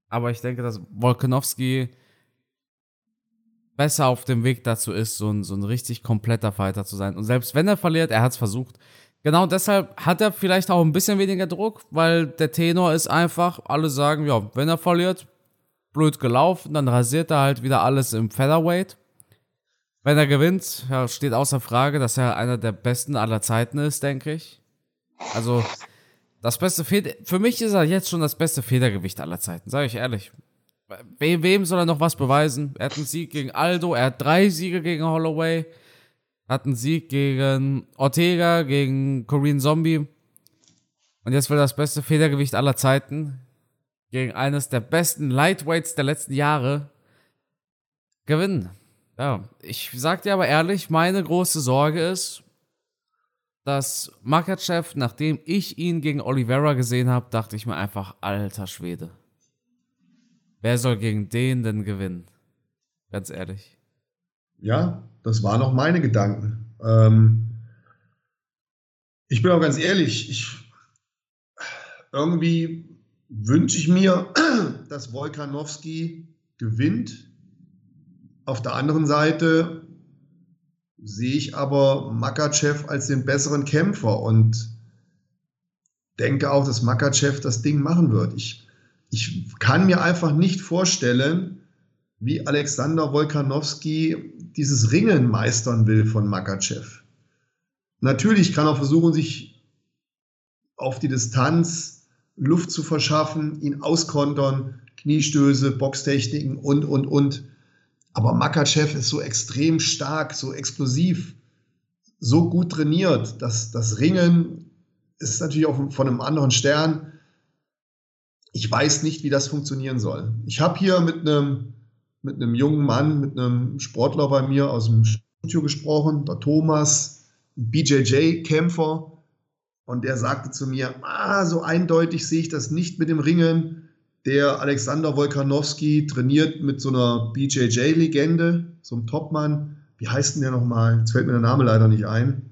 Aber ich denke, dass Volkanovski besser auf dem Weg dazu ist, so ein, so ein richtig kompletter Fighter zu sein. Und selbst wenn er verliert, er hat es versucht. Genau deshalb hat er vielleicht auch ein bisschen weniger Druck, weil der Tenor ist einfach, alle sagen, ja, wenn er verliert, blöd gelaufen, dann rasiert er halt wieder alles im Featherweight. Wenn er gewinnt, ja, steht außer Frage, dass er einer der besten aller Zeiten ist, denke ich. Also, das beste Feder, für mich ist er jetzt schon das beste Federgewicht aller Zeiten, sage ich ehrlich. We wem soll er noch was beweisen? Er hat einen Sieg gegen Aldo, er hat drei Siege gegen Holloway, hat einen Sieg gegen Ortega, gegen Korean Zombie. Und jetzt will er das beste Federgewicht aller Zeiten gegen eines der besten Lightweights der letzten Jahre gewinnen. Ja, ich sag dir aber ehrlich, meine große Sorge ist, dass Makachev, nachdem ich ihn gegen Oliveira gesehen habe, dachte ich mir einfach, alter Schwede. Wer soll gegen den denn gewinnen? Ganz ehrlich. Ja, das waren auch meine Gedanken. Ähm, ich bin auch ganz ehrlich, ich irgendwie wünsche ich mir, dass Wolkanowski gewinnt. Auf der anderen Seite sehe ich aber Makachev als den besseren Kämpfer und denke auch, dass Makachev das Ding machen wird. Ich, ich kann mir einfach nicht vorstellen, wie Alexander Wolkanowski dieses Ringen meistern will von Makachev. Natürlich kann er versuchen, sich auf die Distanz Luft zu verschaffen, ihn auskontern, Kniestöße, Boxtechniken und, und, und. Aber Makachev ist so extrem stark, so explosiv, so gut trainiert, dass das Ringen ist natürlich auch von einem anderen Stern. Ich weiß nicht, wie das funktionieren soll. Ich habe hier mit einem, mit einem jungen Mann, mit einem Sportler bei mir aus dem Studio gesprochen, der Thomas, BJJ-Kämpfer, und der sagte zu mir, ah, so eindeutig sehe ich das nicht mit dem Ringen. Der Alexander Wolkanowski trainiert mit so einer BJJ-Legende, so einem Topmann. Wie heißt denn der nochmal? Jetzt fällt mir der Name leider nicht ein.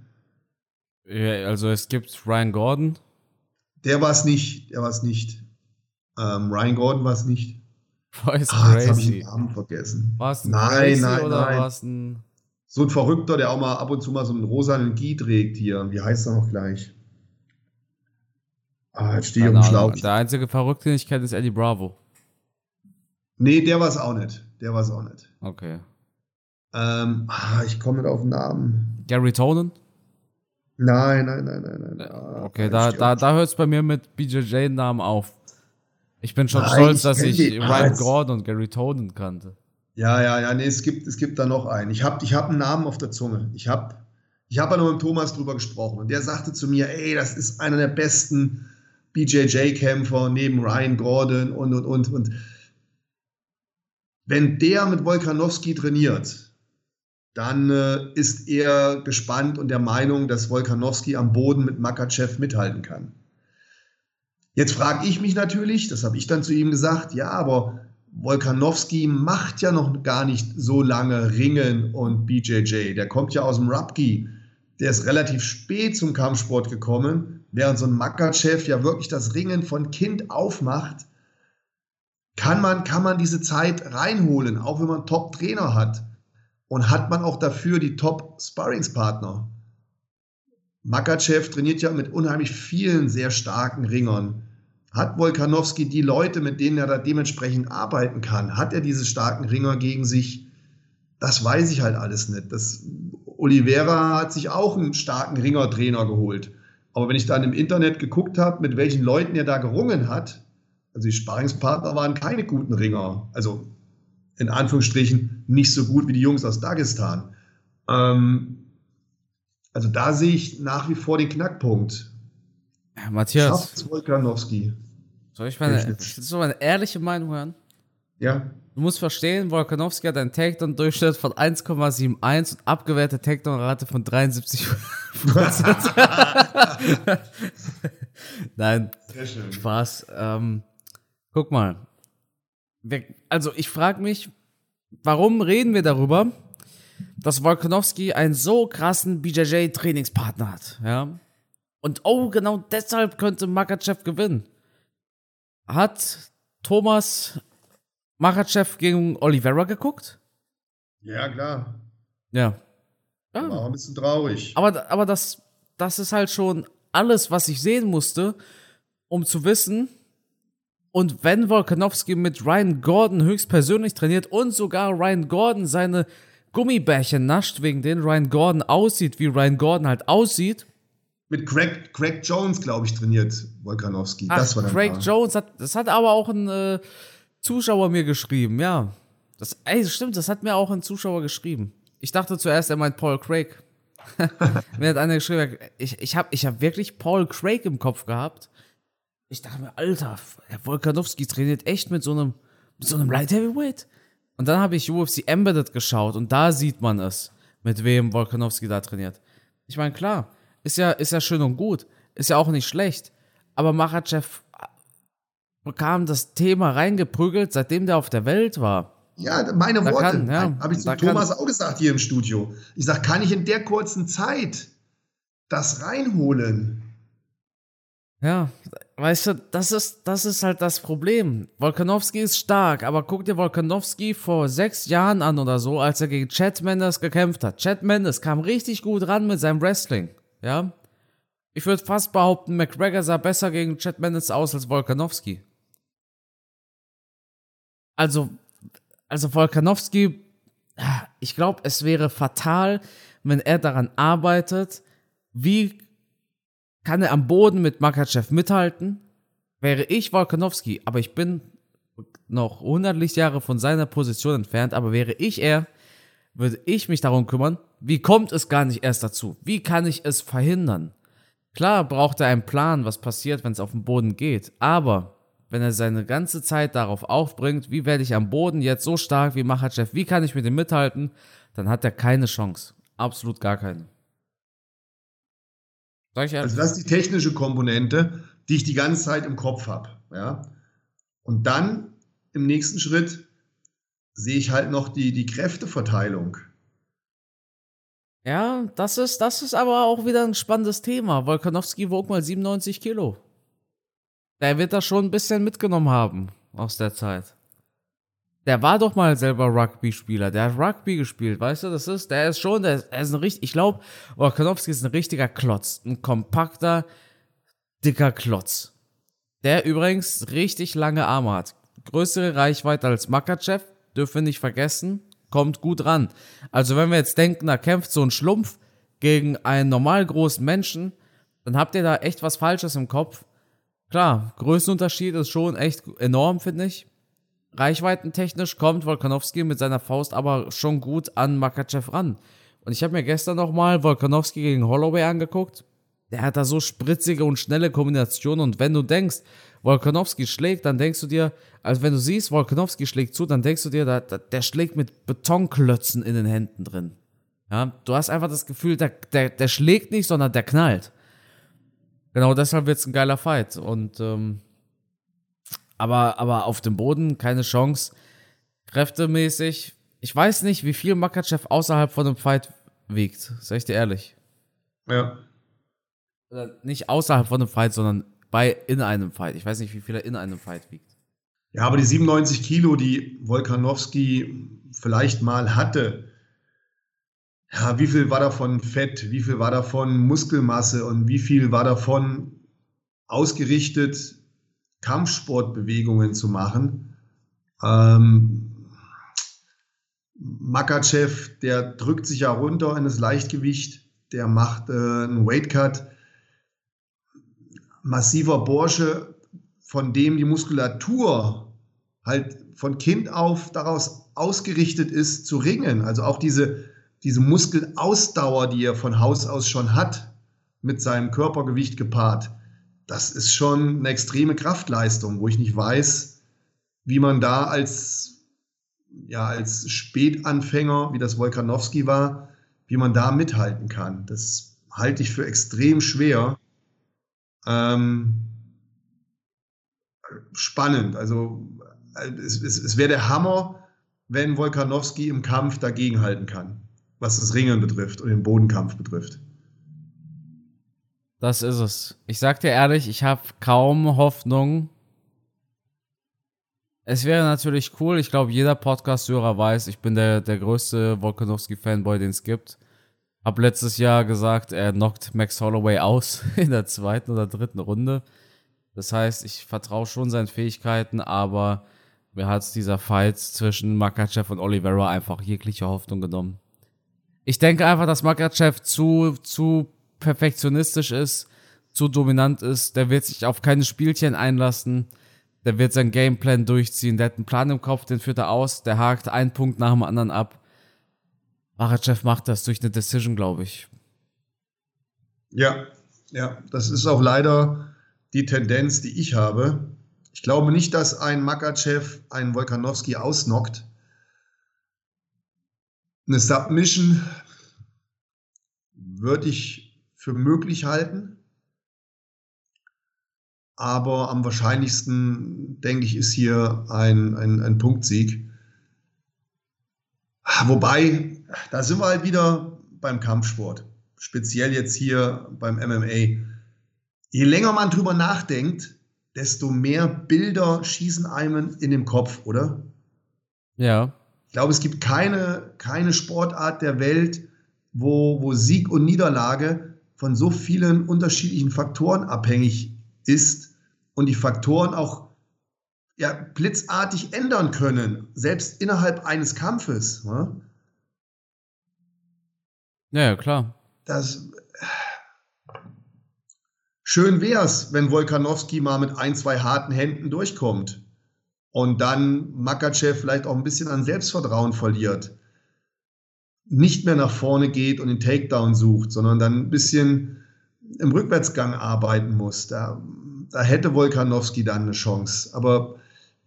Ja, also es gibt Ryan Gordon. Der war es nicht, der war es nicht. Ähm, Ryan Gordon war es nicht. Voice ah, jetzt habe ich den Namen vergessen. War es ein nein, nein, oder nein. war es ein... So ein Verrückter, der auch mal ab und zu mal so einen rosanen Gi trägt hier. Wie heißt er noch gleich? Ah, jetzt stehe ich auf dem Schlauch. Der einzige Verrückte, den ich kenne, ist Eddie Bravo. Nee, der war es auch nicht. Der war es auch nicht. Okay. Ähm, ah, ich komme nicht auf den Namen. Gary Tonen? Nein, nein, nein, nein, nein. Okay, da, da, da hört es bei mir mit BJJ-Namen auf. Ich bin schon Nein, stolz, ich dass ich Ryan? Gordon und Gary Toden kannte. Ja, ja, ja, nee, es gibt, es gibt da noch einen. Ich habe ich hab einen Namen auf der Zunge. Ich habe ich hab ja noch mit Thomas drüber gesprochen und der sagte zu mir, ey, das ist einer der besten BJJ-Kämpfer neben Ryan Gordon und, und, und, und. Wenn der mit Volkanowski trainiert, dann äh, ist er gespannt und der Meinung, dass Volkanowski am Boden mit Makachev mithalten kann. Jetzt frage ich mich natürlich, das habe ich dann zu ihm gesagt, ja, aber Volkanowski macht ja noch gar nicht so lange Ringen und BJJ. Der kommt ja aus dem Rugby. Der ist relativ spät zum Kampfsport gekommen, während so ein Makachev ja wirklich das Ringen von Kind aufmacht. Kann man, kann man diese Zeit reinholen, auch wenn man Top-Trainer hat. Und hat man auch dafür die Top-Sparringspartner. Makachev trainiert ja mit unheimlich vielen sehr starken Ringern. Hat Volkanowski die Leute, mit denen er da dementsprechend arbeiten kann? Hat er diese starken Ringer gegen sich? Das weiß ich halt alles nicht. Das, Oliveira hat sich auch einen starken Ringertrainer geholt. Aber wenn ich dann im Internet geguckt habe, mit welchen Leuten er da gerungen hat, also die Sparringspartner waren keine guten Ringer. Also in Anführungsstrichen nicht so gut wie die Jungs aus Dagestan. Ähm, also da sehe ich nach wie vor den Knackpunkt. Ja, Matthias, Schafft Volkanowski. soll ich meine, Durchschnitt. so eine ehrliche Meinung hören? Ja, Du musst verstehen, Volkanowski hat einen Takedown-Durchschnitt von 1,71 und abgewehrte Takedown-Rate von 73% Nein, sehr schön. Spaß. Ähm, guck mal. Also ich frage mich, warum reden wir darüber, dass Volkanowski einen so krassen BJJ-Trainingspartner hat, ja? Und oh, genau deshalb könnte Makachev gewinnen. Hat Thomas Makachev gegen Oliveira geguckt? Ja, klar. Ja. War ja. auch ein bisschen traurig. Aber, aber das, das ist halt schon alles, was ich sehen musste, um zu wissen, und wenn Volkanowski mit Ryan Gordon höchstpersönlich trainiert und sogar Ryan Gordon seine Gummibärchen nascht, wegen denen Ryan Gordon aussieht, wie Ryan Gordon halt aussieht. Mit Craig, Craig Jones, glaube ich, trainiert Volkanowski. Ach, das war Craig. Jones hat, das hat aber auch ein äh, Zuschauer mir geschrieben, ja. Das, ey, stimmt, das hat mir auch ein Zuschauer geschrieben. Ich dachte zuerst, er meint Paul Craig. mir hat einer geschrieben, ich, ich habe ich hab wirklich Paul Craig im Kopf gehabt. Ich dachte mir, Alter, Herr Volkanowski trainiert echt mit so einem, mit so einem Light Heavyweight. Und dann habe ich UFC Embedded geschaut und da sieht man es, mit wem Volkanowski da trainiert. Ich meine, klar, ist ja, ist ja schön und gut, ist ja auch nicht schlecht. Aber Machachev bekam das Thema reingeprügelt, seitdem der auf der Welt war. Ja, meine Da Worte. ja, Habe ich zu da kann- Thomas auch gesagt hier im Studio. Ich sage, kann ich in der kurzen Zeit das reinholen? Ja, weißt du, das ist, das ist halt das Problem. Volkanowski ist stark, aber guck dir Volkanowski vor sechs Jahren an oder so, als er gegen Chad Mendes gekämpft hat. Chad Mendes kam richtig gut ran mit seinem Wrestling, ja. Ich würde fast behaupten, McGregor sah besser gegen Chad Mendes aus als Volkanowski. Also, also Volkanowski, ich glaube, es wäre fatal, wenn er daran arbeitet, wie kann er am Boden mit Makachev mithalten? Wäre ich Volkanowski, aber ich bin noch 100 Lichtjahre von seiner Position entfernt, aber wäre ich er, würde ich mich darum kümmern, wie kommt es gar nicht erst dazu? Wie kann ich es verhindern? Klar braucht er einen Plan, was passiert, wenn es auf den Boden geht, aber wenn er seine ganze Zeit darauf aufbringt, wie werde ich am Boden jetzt so stark wie Machachev, wie kann ich mit ihm mithalten, dann hat er keine Chance. Absolut gar keine. Also das ist die technische Komponente, die ich die ganze Zeit im Kopf habe. Ja? Und dann im nächsten Schritt sehe ich halt noch die, die Kräfteverteilung. Ja, das ist, das ist aber auch wieder ein spannendes Thema. Volkanowski wog mal 97 Kilo. Der wird das schon ein bisschen mitgenommen haben aus der Zeit. Der war doch mal selber Rugby-Spieler. Der hat Rugby gespielt, weißt du, das ist, der ist schon, der ist, der ist ein richtig, ich glaube, Volkanowski ist ein richtiger Klotz. Ein kompakter, dicker Klotz. Der übrigens richtig lange Arme hat. Größere Reichweite als Makachev, dürfen wir nicht vergessen, kommt gut ran. Also wenn wir jetzt denken, da kämpft so ein Schlumpf gegen einen normal großen Menschen, dann habt ihr da echt was Falsches im Kopf. Klar, Größenunterschied ist schon echt enorm, finde ich. Reichweitentechnisch kommt Volkanowski mit seiner Faust aber schon gut an Makachev ran. Und ich habe mir gestern nochmal Volkanowski gegen Holloway angeguckt. Der hat da so spritzige und schnelle Kombinationen. Und wenn du denkst, Volkanowski schlägt, dann denkst du dir, also wenn du siehst, Volkanowski schlägt zu, dann denkst du dir, da, da, der schlägt mit Betonklötzen in den Händen drin. Ja, du hast einfach das Gefühl, der, der, der schlägt nicht, sondern der knallt. Genau deshalb wird es ein geiler Fight. Und ähm, aber, aber auf dem Boden keine Chance. Kräftemäßig. Ich weiß nicht, wie viel Makachev außerhalb von einem Fight wiegt. Sag ich dir ehrlich. Ja. Oder nicht außerhalb von einem Fight, sondern bei in einem Fight. Ich weiß nicht, wie viel er in einem Fight wiegt. Ja, aber die 97 Kilo, die Volkanowski vielleicht mal hatte, ja, wie viel war davon Fett, wie viel war davon Muskelmasse und wie viel war davon ausgerichtet, Kampfsportbewegungen zu machen? Ähm, Makachev, der drückt sich ja runter in das Leichtgewicht, der macht äh, einen Weightcut. Massiver Bursche, von dem die Muskulatur halt von Kind auf daraus ausgerichtet ist zu ringen. Also auch diese, diese Muskelausdauer, die er von Haus aus schon hat, mit seinem Körpergewicht gepaart, das ist schon eine extreme Kraftleistung, wo ich nicht weiß, wie man da als, ja, als Spätanfänger, wie das Wolkanowski war, wie man da mithalten kann. Das halte ich für extrem schwer. Ähm, spannend. Also es, es, es wäre der Hammer, wenn Wolkanowski im Kampf dagegenhalten kann, was das Ringen betrifft und den Bodenkampf betrifft. Das ist es. Ich sag dir ehrlich, ich habe kaum Hoffnung. Es wäre natürlich cool. Ich glaube, jeder Podcast-Hörer weiß, ich bin der, der größte Volkanowski-Fanboy, den es gibt. Hab letztes Jahr gesagt, er knockt Max Holloway aus in der zweiten oder dritten Runde. Das heißt, ich vertraue schon seinen Fähigkeiten, aber mir hat dieser Fight zwischen Makachev und Oliveira einfach jegliche Hoffnung genommen. Ich denke einfach, dass Makachev zu, zu perfektionistisch ist, zu dominant ist. Der wird sich auf keine Spielchen einlassen. Der wird sein Gameplan durchziehen. Der hat einen Plan im Kopf, den führt er aus. Der hakt einen Punkt nach dem anderen ab. Makachev macht das durch eine Decision, glaube ich. Ja, ja, das ist auch leider die Tendenz, die ich habe. Ich glaube nicht, dass ein Makachev einen Volkanowski ausnockt. Eine Submission würde ich für möglich halten. Aber am wahrscheinlichsten, denke ich, ist hier ein, ein, ein Punktsieg. Wobei, da sind wir halt wieder beim Kampfsport. Speziell jetzt hier beim MMA. Je länger man drüber nachdenkt, desto mehr Bilder schießen einem in den Kopf, oder? Ja. Ich glaube, es gibt keine, keine Sportart der Welt, wo, wo Sieg und Niederlage von so vielen unterschiedlichen Faktoren abhängig ist und die Faktoren auch ja, blitzartig ändern können, selbst innerhalb eines Kampfes. Ne? Ja, klar. Das, Schön wäre es, wenn Wolkanowski mal mit ein, zwei harten Händen durchkommt und dann Makachev vielleicht auch ein bisschen an Selbstvertrauen verliert. Nicht mehr nach vorne geht und den Takedown sucht, sondern dann ein bisschen im Rückwärtsgang arbeiten muss. Da, da hätte Wolkanowski dann eine Chance. Aber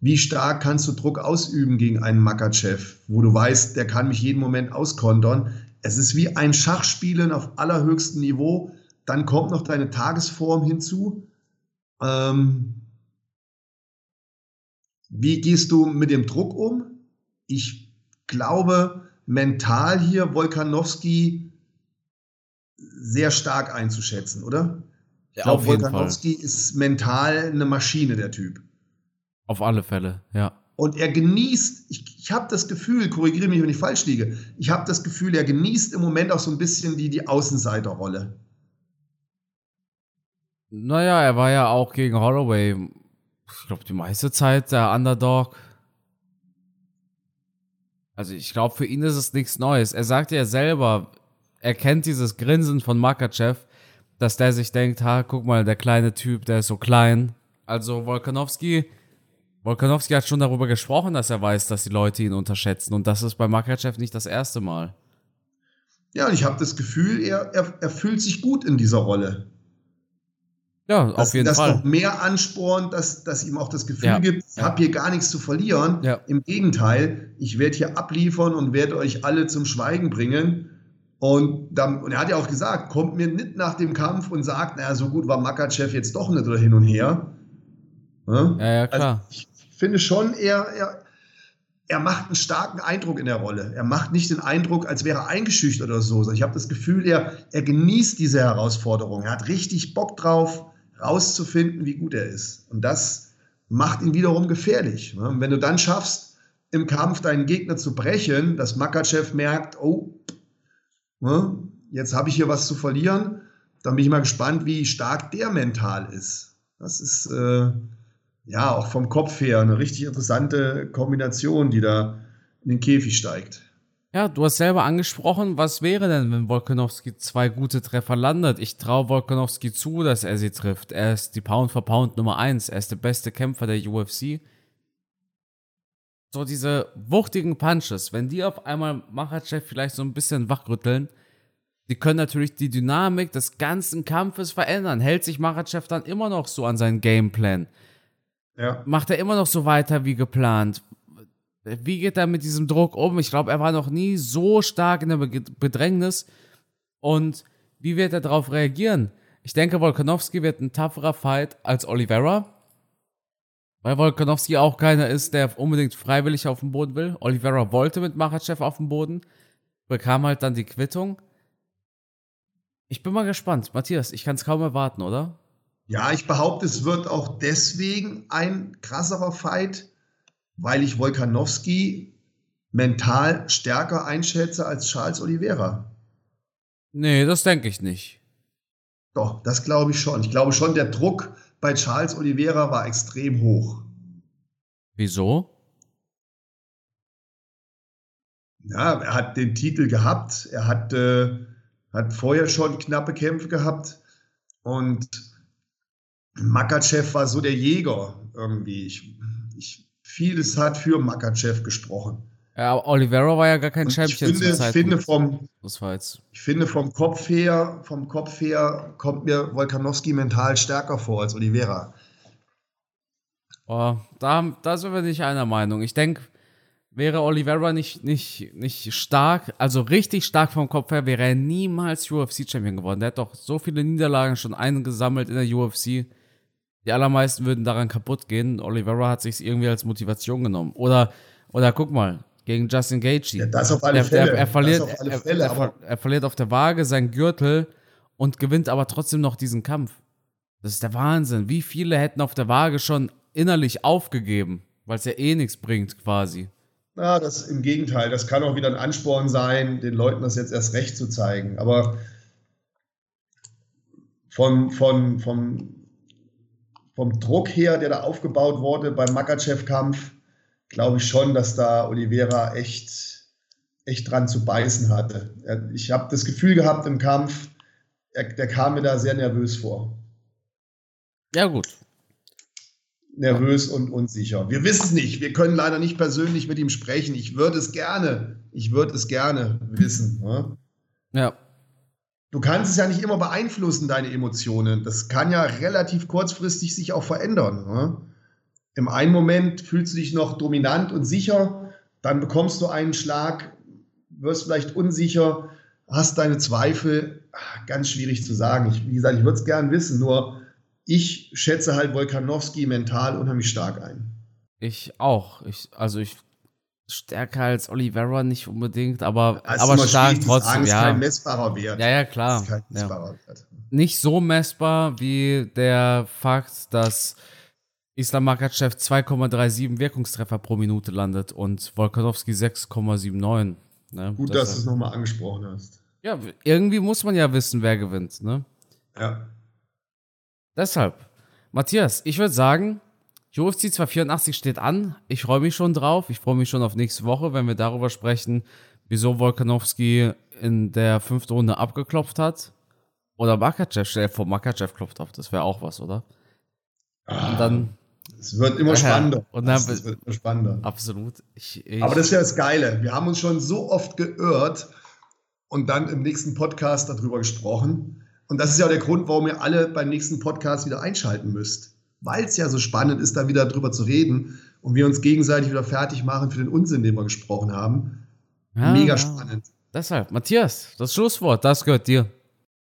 wie stark kannst du Druck ausüben gegen einen Makachev, wo du weißt, der kann mich jeden Moment auskontern? Es ist wie ein Schachspielen auf allerhöchstem Niveau dann kommt noch deine Tagesform hinzu. Ähm, wie gehst du mit dem Druck um? Ich glaube, mental hier Wolkanowski sehr stark einzuschätzen, oder? Ich glaube, Wolkanowski ist mental eine Maschine, der Typ. Auf alle Fälle, ja. Und er genießt, ich, ich habe das Gefühl, korrigiere mich, wenn ich falsch liege, ich habe das Gefühl, er genießt im Moment auch so ein bisschen die, die Außenseiterrolle. Naja, er war ja auch gegen Holloway, ich glaube, die meiste Zeit der Underdog. Also ich glaube, für ihn ist es nichts Neues. Er sagte ja selber, er kennt dieses Grinsen von Makachev, dass der sich denkt, ha, guck mal, der kleine Typ, der ist so klein. Also Volkanovski, Volkanovski hat schon darüber gesprochen, dass er weiß, dass die Leute ihn unterschätzen. Und das ist bei Makachev nicht das erste Mal. Ja, und ich habe das Gefühl, er, er, er fühlt sich gut in dieser Rolle. Ja, dass, auf jeden dass Fall. noch mehr anspornt, dass, dass ihm auch das Gefühl Ja, gibt, ich ja. habe hier gar nichts zu verlieren. Ja. Im Gegenteil, ich werde hier abliefern und werde euch alle zum Schweigen bringen. Und, dann, und er hat ja auch gesagt, kommt mir nicht nach dem Kampf und sagt, naja, so gut war Makachev jetzt doch nicht oder hin und her. Ja? Ja, ja, klar. Also ich finde schon, er, er, er macht einen starken Eindruck in der Rolle. Er macht nicht den Eindruck, als wäre er eingeschüchtert oder so. sondern Ich habe das Gefühl, er, er genießt diese Herausforderung. Er hat richtig Bock drauf, rauszufinden, wie gut er ist. Und das macht ihn wiederum gefährlich. ne? Und wenn du dann schaffst, im Kampf deinen Gegner zu brechen, dass Makachev merkt, oh, ne, jetzt habe ich hier was zu verlieren, dann bin ich mal gespannt, wie stark der mental ist. Das ist äh, ja auch vom Kopf her eine richtig interessante Kombination, die da in den Käfig steigt. Ja, du hast selber angesprochen, was wäre denn, wenn Volkanovski zwei gute Treffer landet? Ich traue Volkanovski zu, dass er sie trifft. Er ist die Pound for Pound Nummer eins. Er ist der beste Kämpfer der UFC. So diese wuchtigen Punches, wenn die auf einmal Machachev vielleicht so ein bisschen wachrütteln, die können natürlich die Dynamik des ganzen Kampfes verändern. Hält sich Machachev dann immer noch so an seinen Gameplan? Ja. macht er immer noch so weiter wie geplant? Wie geht er mit diesem Druck um? Ich glaube, er war noch nie so stark in der Be Bedrängnis. Und wie wird er darauf reagieren? Ich denke, Volkanovski wird ein tougherer Fight als Oliveira. Weil Volkanovski auch keiner ist, der unbedingt freiwillig auf den Boden will. Oliveira wollte mit Machachev auf den Boden, bekam halt dann die Quittung. Ich bin mal gespannt. Matthias, ich kann es kaum erwarten, oder? Ja, ich behaupte, es wird auch deswegen ein krasserer Fight, weil ich Volkanowski mental stärker einschätze als Charles Oliveira. Nee, das denke ich nicht. Doch, das glaube ich schon. Ich glaube schon, der Druck bei Charles Oliveira war extrem hoch. Wieso? Ja, er hat den Titel gehabt. Er hat, äh, hat vorher schon knappe Kämpfe gehabt. Und Makachev war so der Jäger irgendwie. Ich, ich, vieles hat für Makachev gesprochen. Ja, Oliveira war ja gar kein Und ich Champion finde, zur Zeit finde vom, des Fights. ich finde vom Kopf her, vom Kopf her kommt mir Volkanowski mental stärker vor als Oliveira. Oh, da, da sind wir nicht einer Meinung. Ich denke, wäre Oliveira nicht, nicht, nicht stark, also richtig stark vom Kopf her, wäre er niemals UFC-Champion geworden. Der hat doch so viele Niederlagen schon eingesammelt in der UFC. Die allermeisten würden daran kaputt gehen. Oliveira hat sich irgendwie als Motivation genommen. Oder, oder guck mal, gegen Justin Gaethje. Ja, das auf alle Fälle. er, verliert, auf alle er, Fälle, er, aber er verliert auf der Waage seinen Gürtel und gewinnt aber trotzdem noch diesen Kampf. Das ist der Wahnsinn. Wie viele hätten auf der Waage schon innerlich aufgegeben, weil es ja eh nichts bringt, quasi. Ja, das im Gegenteil. Das kann auch wieder ein Ansporn sein, den Leuten das jetzt erst recht zu zeigen. Aber von, von, vom, vom Druck her, der da aufgebaut wurde beim Makachev-Kampf, glaube ich schon, dass da Oliveira echt, echt dran zu beißen hatte. Ich habe das Gefühl gehabt im Kampf, er, der kam mir da sehr nervös vor. Ja, gut. nervös und unsicher. Wir wissen es nicht. Wir können leider nicht persönlich mit ihm sprechen. Ich würde es gerne, ich würde es gerne wissen. Ne? Ja. Du kannst es ja nicht immer beeinflussen, deine Emotionen. Das kann ja relativ kurzfristig sich auch verändern. Ne? Im einen Moment fühlst du dich noch dominant und sicher, dann bekommst du einen Schlag, wirst vielleicht unsicher, hast deine Zweifel. Ganz schwierig zu sagen. Ich, wie gesagt, ich würde es gern wissen, nur ich schätze halt Volkanowski mental unheimlich stark ein. Ich auch. Ich, also ich stärker als Oliveira nicht unbedingt, aber, ist aber stark sagen, trotzdem, ist ja. kein messbarer Wert. Ja, ja, klar. Ja. Nicht so messbar wie der Fakt, dass Islam Makachev 2,37 Wirkungstreffer pro Minute landet und Volkanovski 6,79. Ne? Gut, Das- dass du es nochmal angesprochen hast. Ja, irgendwie muss man ja wissen, wer gewinnt, ne? Ja. Deshalb, Matthias, ich würde sagen, UFC 284 steht an. Ich freue mich schon drauf. Ich freue mich schon auf nächste Woche, wenn wir darüber sprechen, wieso Volkanovski in der fünften Runde abgeklopft hat. Oder Makachev, stell dir vor, Makachev klopft auf, das wäre auch was, oder? Und dann. Es wird immer spannender. und dann- es wird immer spannender. Absolut. Ich, ich, Aber das ist ja das Geile. Wir haben uns schon so oft geirrt und dann im nächsten Podcast darüber gesprochen. Und das ist ja der Grund, warum ihr alle beim nächsten Podcast wieder einschalten müsst. Weil es ja so spannend ist, da wieder drüber zu reden und wir uns gegenseitig wieder fertig machen für den Unsinn, den wir gesprochen haben. Ja, Mega ja. spannend. Deshalb, Matthias, das Schlusswort, das gehört dir.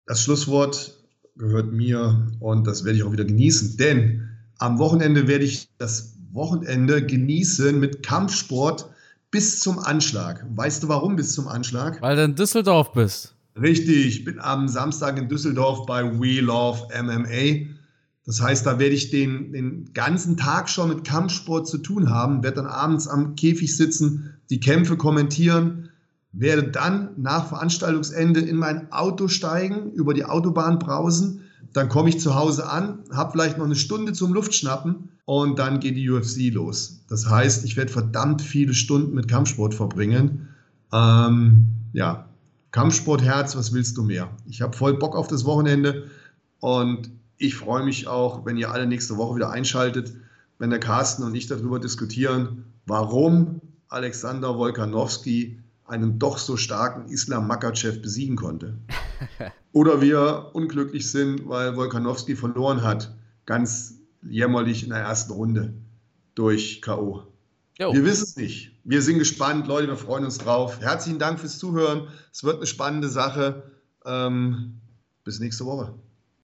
Das Schlusswort gehört mir und das werde ich auch wieder genießen, denn am Wochenende werde ich das Wochenende genießen mit Kampfsport bis zum Anschlag. Weißt du warum bis zum Anschlag? Weil du in Düsseldorf bist. Richtig, ich bin am Samstag in Düsseldorf bei We Love MMA. Das heißt, da werde ich den, den ganzen Tag schon mit Kampfsport zu tun haben, werde dann abends am Käfig sitzen, die Kämpfe kommentieren, werde dann nach Veranstaltungsende in mein Auto steigen, über die Autobahn brausen, dann komme ich zu Hause an, habe vielleicht noch eine Stunde zum Luftschnappen und dann geht die UFC los. Das heißt, ich werde verdammt viele Stunden mit Kampfsport verbringen. Ähm, ja, Kampfsportherz, was willst du mehr? Ich habe voll Bock auf das Wochenende und ich freue mich auch, wenn ihr alle nächste Woche wieder einschaltet, wenn der Carsten und ich darüber diskutieren, warum Alexander Wolkanowski einen doch so starken Islam Makachev besiegen konnte. Oder wir unglücklich sind, weil Wolkanowski verloren hat, ganz jämmerlich in der ersten Runde durch K.O. Wir wissen es nicht. Wir sind gespannt, Leute, wir freuen uns drauf. Herzlichen Dank fürs Zuhören. Es wird eine spannende Sache. Ähm, bis nächste Woche.